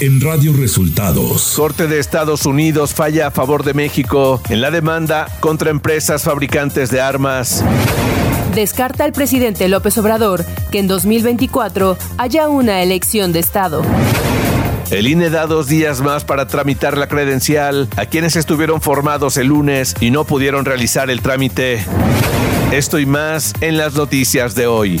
en Radio Resultados. Corte de Estados Unidos falla a favor de México en la demanda contra empresas fabricantes de armas. Descarta el presidente López Obrador que en 2024 haya una elección de Estado. El INE da dos días más para tramitar la credencial a quienes estuvieron formados el lunes y no pudieron realizar el trámite. Esto y más en las noticias de hoy.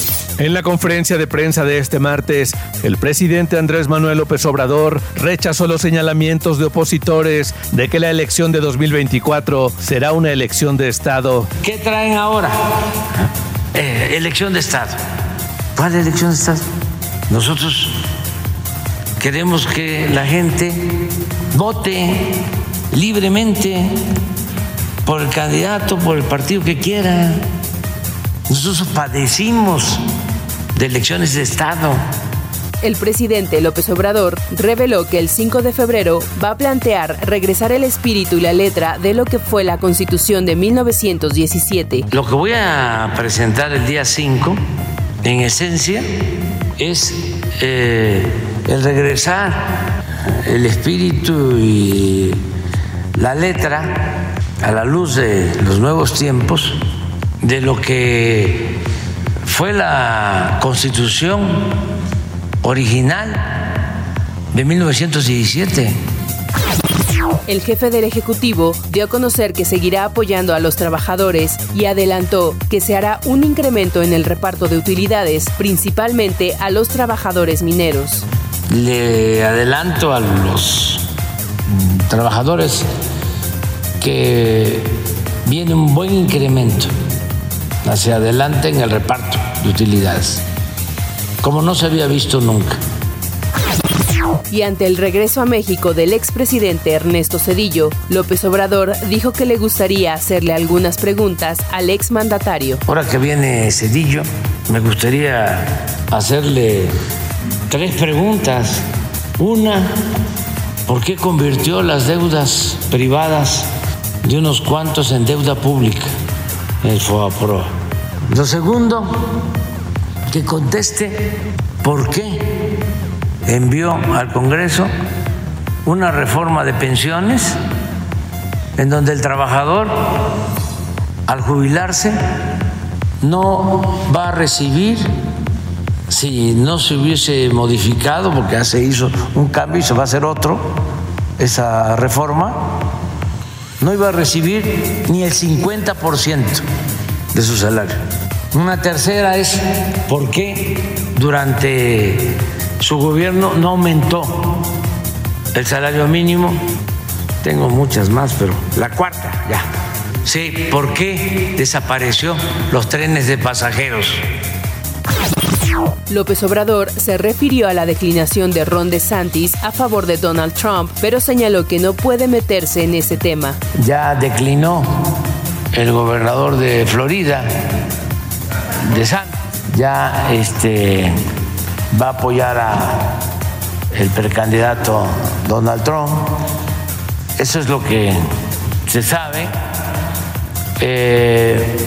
En la conferencia de prensa de este martes, el presidente Andrés Manuel López Obrador rechazó los señalamientos de opositores de que la elección de 2024 será una elección de Estado. ¿Qué traen ahora? Eh, elección de Estado. ¿Cuál elección de Estado? Nosotros queremos que la gente vote libremente por el candidato, por el partido que quiera. Nosotros padecimos de elecciones de Estado. El presidente López Obrador reveló que el 5 de febrero va a plantear regresar el espíritu y la letra de lo que fue la Constitución de 1917. Lo que voy a presentar el día 5, en esencia, es eh, el regresar el espíritu y la letra a la luz de los nuevos tiempos de lo que fue la constitución original de 1917. El jefe del Ejecutivo dio a conocer que seguirá apoyando a los trabajadores y adelantó que se hará un incremento en el reparto de utilidades, principalmente a los trabajadores mineros. Le adelanto a los trabajadores que viene un buen incremento hacia adelante en el reparto de utilidades, como no se había visto nunca. Y ante el regreso a México del expresidente Ernesto Cedillo, López Obrador dijo que le gustaría hacerle algunas preguntas al exmandatario. Ahora que viene Cedillo, me gustaría hacerle tres preguntas. Una, ¿por qué convirtió las deudas privadas de unos cuantos en deuda pública? El FOAPRO. Lo segundo, que conteste por qué envió al Congreso una reforma de pensiones en donde el trabajador al jubilarse no va a recibir si no se hubiese modificado, porque ya se hizo un cambio y se va a hacer otro, esa reforma, no iba a recibir ni el 50% de su salario. Una tercera es por qué durante su gobierno no aumentó el salario mínimo. Tengo muchas más, pero la cuarta ya. Sí, ¿por qué desapareció los trenes de pasajeros? López Obrador se refirió a la declinación de Ron DeSantis a favor de Donald Trump, pero señaló que no puede meterse en ese tema. Ya declinó el gobernador de Florida, de Santos, ya este, va a apoyar a el precandidato Donald Trump. Eso es lo que se sabe. Eh,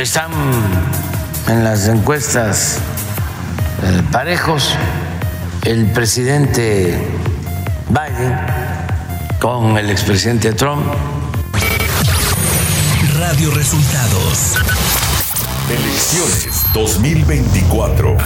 están en las encuestas eh, parejos el presidente Biden con el expresidente Trump. Radio Resultados. Elecciones 2024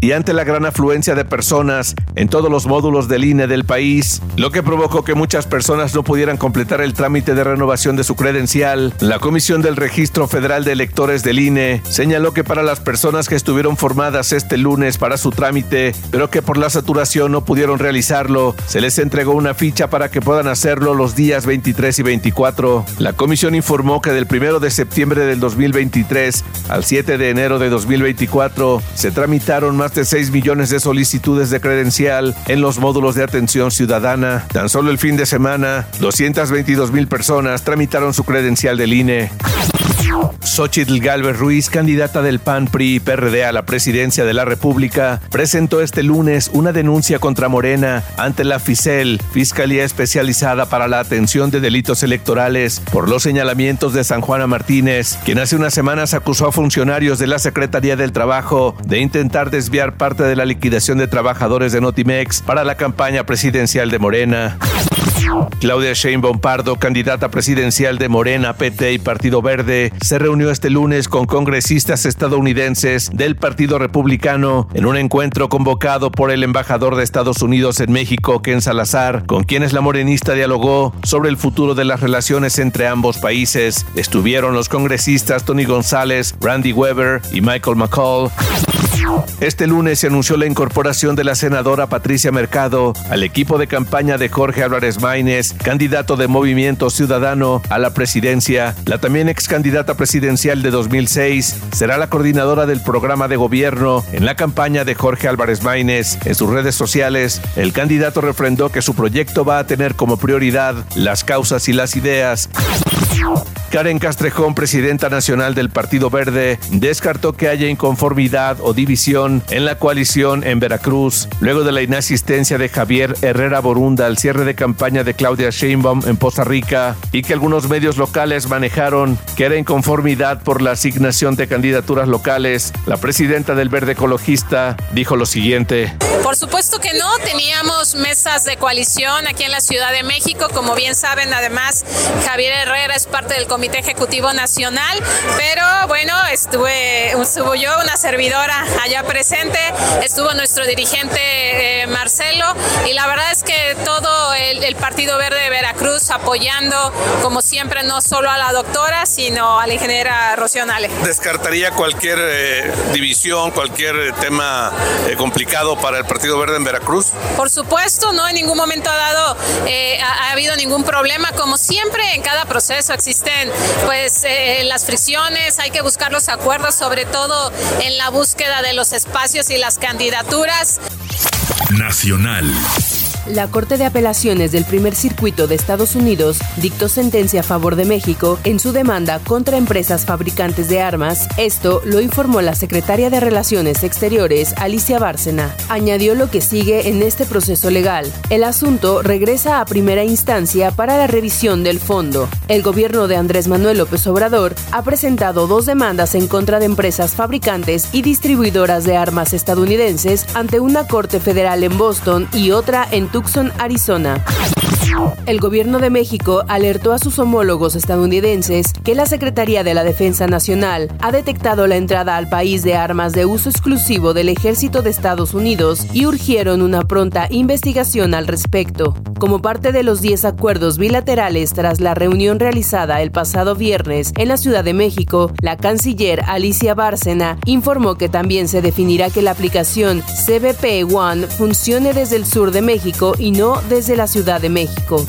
y ante la gran afluencia de personas en todos los módulos del INE del país, lo que provocó que muchas personas no pudieran completar el trámite de renovación de su credencial, la Comisión del Registro Federal de Electores del INE señaló que para las personas que estuvieron formadas este lunes para su trámite, pero que por la saturación no pudieron realizarlo, se les entregó una ficha para que puedan hacerlo los días 23 y 24. La comisión informó que del 1 de septiembre del 2023 al 7 de enero de 2024 se tramitaron más de 6 millones de solicitudes de credencial en los módulos de atención ciudadana. Tan solo el fin de semana, 222 mil personas tramitaron su credencial del INE. Xochitl Galvez Ruiz, candidata del PAN PRI PRD a la presidencia de la República, presentó este lunes una denuncia contra Morena ante la FICEL, Fiscalía Especializada para la Atención de Delitos Electorales, por los señalamientos de San Juana Martínez, quien hace unas semanas acusó a funcionarios de la Secretaría del Trabajo de intentar desviar parte de la liquidación de trabajadores de Notimex para la campaña presidencial de Morena. Claudia Sheinbaum Pardo, candidata presidencial de Morena, PT y Partido Verde, se reunió este lunes con congresistas estadounidenses del Partido Republicano en un encuentro convocado por el embajador de Estados Unidos en México, Ken Salazar, con quienes la morenista dialogó sobre el futuro de las relaciones entre ambos países. Estuvieron los congresistas Tony González, Randy Weber y Michael McCall. Este lunes se anunció la incorporación de la senadora Patricia Mercado al equipo de campaña de Jorge Álvarez Maínez, candidato de Movimiento Ciudadano a la presidencia. La también ex candidata presidencial de 2006 será la coordinadora del programa de gobierno en la campaña de Jorge Álvarez Maínez. En sus redes sociales, el candidato refrendó que su proyecto va a tener como prioridad las causas y las ideas. Karen Castrejón, presidenta nacional del Partido Verde, descartó que haya inconformidad o división en la coalición en Veracruz, luego de la inasistencia de Javier Herrera Borunda al cierre de campaña de Claudia Sheinbaum en Poza Rica y que algunos medios locales manejaron que era inconformidad por la asignación de candidaturas locales. La presidenta del Verde Ecologista dijo lo siguiente. Por supuesto que no, teníamos mesas de coalición aquí en la Ciudad de México, como bien saben, además Javier Herrera es parte del Comité Ejecutivo Nacional, pero bueno, estuve, estuvo yo, una servidora allá presente, estuvo nuestro dirigente eh, Marcelo y la verdad es que todo el, Partido Verde de Veracruz apoyando, como siempre, no solo a la doctora, sino a la ingeniera Rocío ¿Descartaría cualquier eh, división, cualquier tema eh, complicado para el Partido Verde en Veracruz? Por supuesto, no en ningún momento ha dado, ha, ha habido ningún problema, como siempre en cada proceso existen pues eh, las fricciones, hay que buscar los acuerdos, sobre todo en la búsqueda de los espacios y las candidaturas. Nacional. La Corte de Apelaciones del Primer Circuito de Estados Unidos dictó sentencia a favor de México en su demanda contra empresas fabricantes de armas. Esto lo informó la secretaria de Relaciones Exteriores, Alicia Bárcena. Añadió lo que sigue en este proceso legal. El asunto regresa a primera instancia para la revisión del fondo. El gobierno de Andrés Manuel López Obrador ha presentado dos demandas en contra de empresas fabricantes y distribuidoras de armas estadounidenses ante una corte federal en Boston y otra en Arizona. El gobierno de México alertó a sus homólogos estadounidenses que la Secretaría de la Defensa Nacional ha detectado la entrada al país de armas de uso exclusivo del ejército de Estados Unidos y urgieron una pronta investigación al respecto. Como parte de los 10 acuerdos bilaterales tras la reunión realizada el pasado viernes en la Ciudad de México, la canciller Alicia Bárcena informó que también se definirá que la aplicación CBP One funcione desde el sur de México y no desde la Ciudad de México.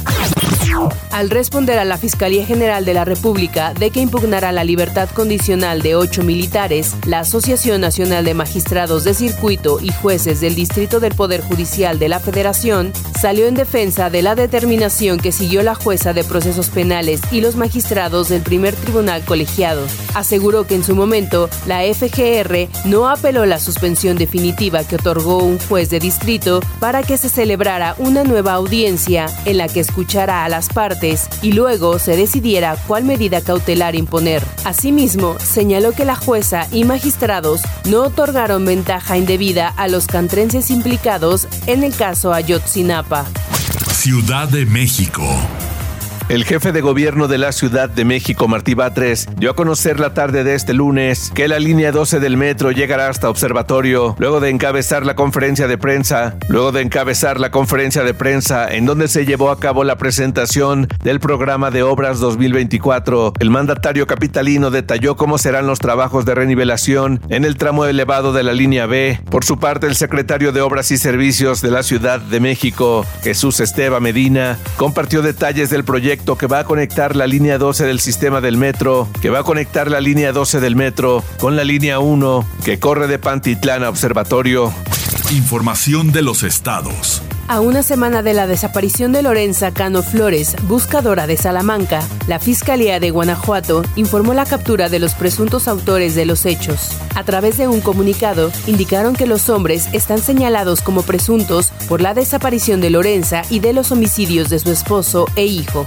Al responder a la Fiscalía General de la República de que impugnará la libertad condicional de ocho militares, la Asociación Nacional de Magistrados de Circuito y Jueces del Distrito del Poder Judicial de la Federación salió en defensa de la determinación que siguió la jueza de procesos penales y los magistrados del primer tribunal colegiado. Aseguró que en su momento la FGR no apeló la suspensión definitiva que otorgó un juez de distrito para que se celebrara una nueva audiencia en la que escuchara a las partes y luego se decidiera cuál medida cautelar imponer. Asimismo, señaló que la jueza y magistrados no otorgaron ventaja indebida a los cantrenses implicados en el caso Ayotzinapa. Ciudad de México. El jefe de gobierno de la Ciudad de México, Martí Batres, dio a conocer la tarde de este lunes que la línea 12 del metro llegará hasta Observatorio, luego de encabezar la conferencia de prensa, luego de encabezar la conferencia de prensa en donde se llevó a cabo la presentación del programa de obras 2024. El mandatario capitalino detalló cómo serán los trabajos de renivelación en el tramo elevado de la línea B. Por su parte, el secretario de Obras y Servicios de la Ciudad de México, Jesús Esteba Medina, compartió detalles del proyecto que va a conectar la línea 12 del sistema del metro, que va a conectar la línea 12 del metro con la línea 1 que corre de Pantitlán a Observatorio. Información de los estados. A una semana de la desaparición de Lorenza Cano Flores, buscadora de Salamanca, la Fiscalía de Guanajuato informó la captura de los presuntos autores de los hechos. A través de un comunicado, indicaron que los hombres están señalados como presuntos por la desaparición de Lorenza y de los homicidios de su esposo e hijo.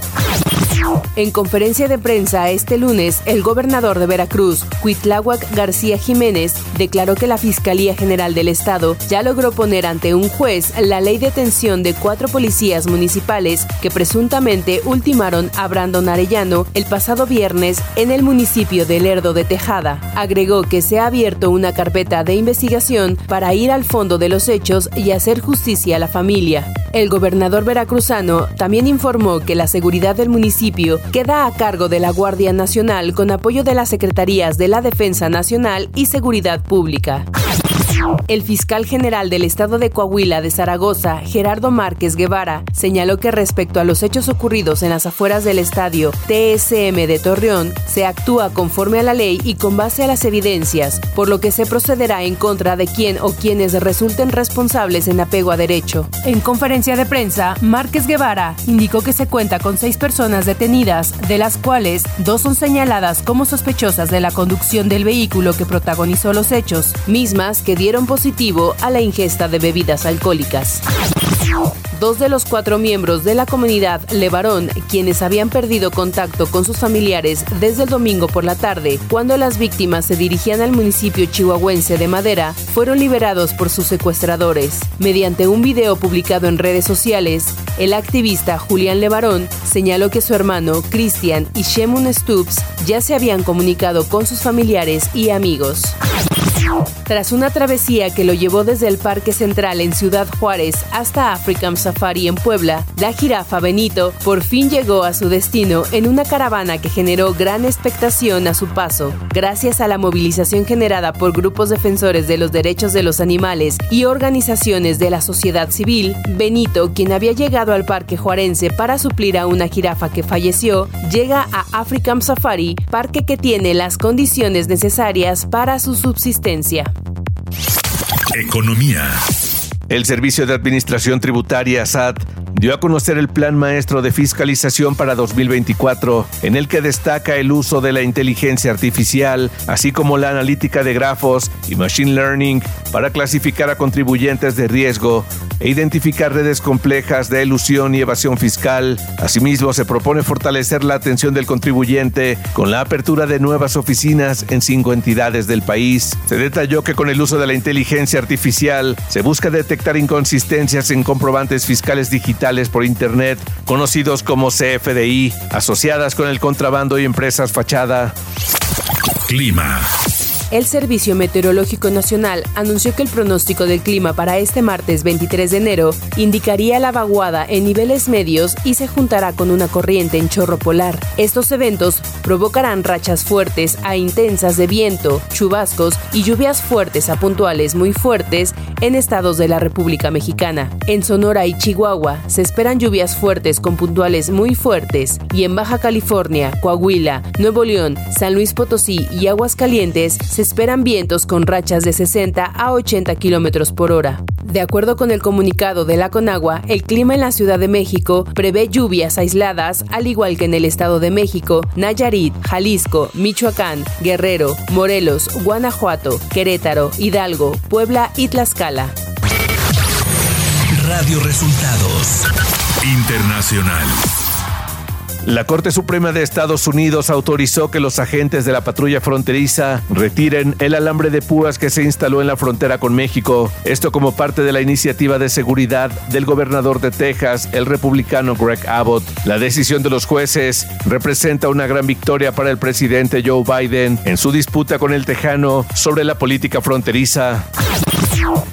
En conferencia de prensa este lunes, el gobernador de Veracruz, Cuitláhuac García Jiménez, declaró que la Fiscalía General del Estado ya logró poner ante un juez la ley de detención de cuatro policías municipales que presuntamente ultimaron a Brandon Arellano el pasado viernes en el municipio de Lerdo de Tejada. Agregó que se ha abierto una carpeta de investigación para ir al fondo de los hechos y hacer justicia a la familia. El gobernador veracruzano también informó que la seguridad del municipio queda a cargo de la Guardia Nacional con apoyo de las Secretarías de la Defensa Nacional y Seguridad Pública. El fiscal general del estado de Coahuila de Zaragoza, Gerardo Márquez Guevara, señaló que respecto a los hechos ocurridos en las afueras del estadio TSM de Torreón, se actúa conforme a la ley y con base a las evidencias, por lo que se procederá en contra de quien o quienes resulten responsables en apego a derecho. En conferencia de prensa, Márquez Guevara indicó que se cuenta con seis personas detenidas, de las cuales dos son señaladas como sospechosas de la conducción del vehículo que protagonizó los hechos, mismas que positivo a la ingesta de bebidas alcohólicas. Dos de los cuatro miembros de la comunidad Levarón, quienes habían perdido contacto con sus familiares desde el domingo por la tarde, cuando las víctimas se dirigían al municipio chihuahuense de Madera, fueron liberados por sus secuestradores. Mediante un video publicado en redes sociales, el activista Julián Levarón señaló que su hermano Cristian y Shemun Stubbs ya se habían comunicado con sus familiares y amigos. Tras una travesía que lo llevó desde el Parque Central en Ciudad Juárez hasta African Safari en Puebla, la jirafa Benito por fin llegó a su destino en una caravana que generó gran expectación a su paso. Gracias a la movilización generada por grupos defensores de los derechos de los animales y organizaciones de la sociedad civil, Benito, quien había llegado al Parque Juarense para suplir a una jirafa que falleció, llega a African Safari, parque que tiene las condiciones necesarias para su subsistencia. Economía. El Servicio de Administración Tributaria SAT dio a conocer el Plan Maestro de Fiscalización para 2024, en el que destaca el uso de la inteligencia artificial, así como la analítica de grafos y machine learning para clasificar a contribuyentes de riesgo e identificar redes complejas de elusión y evasión fiscal. Asimismo, se propone fortalecer la atención del contribuyente con la apertura de nuevas oficinas en cinco entidades del país. Se detalló que con el uso de la inteligencia artificial se busca detectar inconsistencias en comprobantes fiscales digitales por Internet, conocidos como CFDI, asociadas con el contrabando y empresas fachada. Clima. El Servicio Meteorológico Nacional anunció que el pronóstico del clima para este martes 23 de enero indicaría la vaguada en niveles medios y se juntará con una corriente en chorro polar. Estos eventos provocarán rachas fuertes a intensas de viento, chubascos y lluvias fuertes a puntuales muy fuertes en estados de la República Mexicana. En Sonora y Chihuahua se esperan lluvias fuertes con puntuales muy fuertes y en Baja California, Coahuila, Nuevo León, San Luis Potosí y Aguascalientes se esperan vientos con rachas de 60 a 80 kilómetros por hora. De acuerdo con el comunicado de la Conagua, el clima en la Ciudad de México prevé lluvias aisladas, al igual que en el Estado de México, Nayarit, Jalisco, Michoacán, Guerrero, Morelos, Guanajuato, Querétaro, Hidalgo, Puebla y Tlaxcala. Radio Resultados Internacional. La Corte Suprema de Estados Unidos autorizó que los agentes de la patrulla fronteriza retiren el alambre de púas que se instaló en la frontera con México, esto como parte de la iniciativa de seguridad del gobernador de Texas, el republicano Greg Abbott. La decisión de los jueces representa una gran victoria para el presidente Joe Biden en su disputa con el tejano sobre la política fronteriza.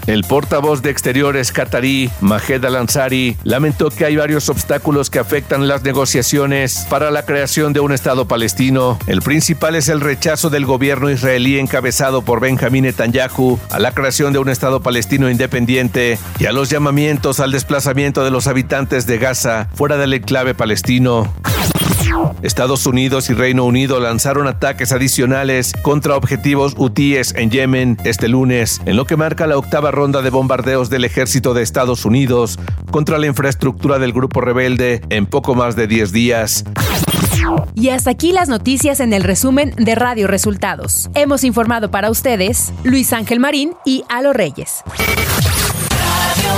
El portavoz de Exteriores catarí, Majed Al-Ansari, lamentó que hay varios obstáculos que afectan las negociaciones para la creación de un Estado palestino. El principal es el rechazo del gobierno israelí encabezado por Benjamín Netanyahu a la creación de un Estado palestino independiente y a los llamamientos al desplazamiento de los habitantes de Gaza fuera del enclave palestino. Estados Unidos y Reino Unido lanzaron ataques adicionales contra objetivos hutíes en Yemen este lunes, en lo que marca la octava ronda de bombardeos del ejército de Estados Unidos contra la infraestructura del grupo rebelde en poco más de 10 días. Y hasta aquí las noticias en el resumen de Radio Resultados. Hemos informado para ustedes Luis Ángel Marín y Alo Reyes. Radio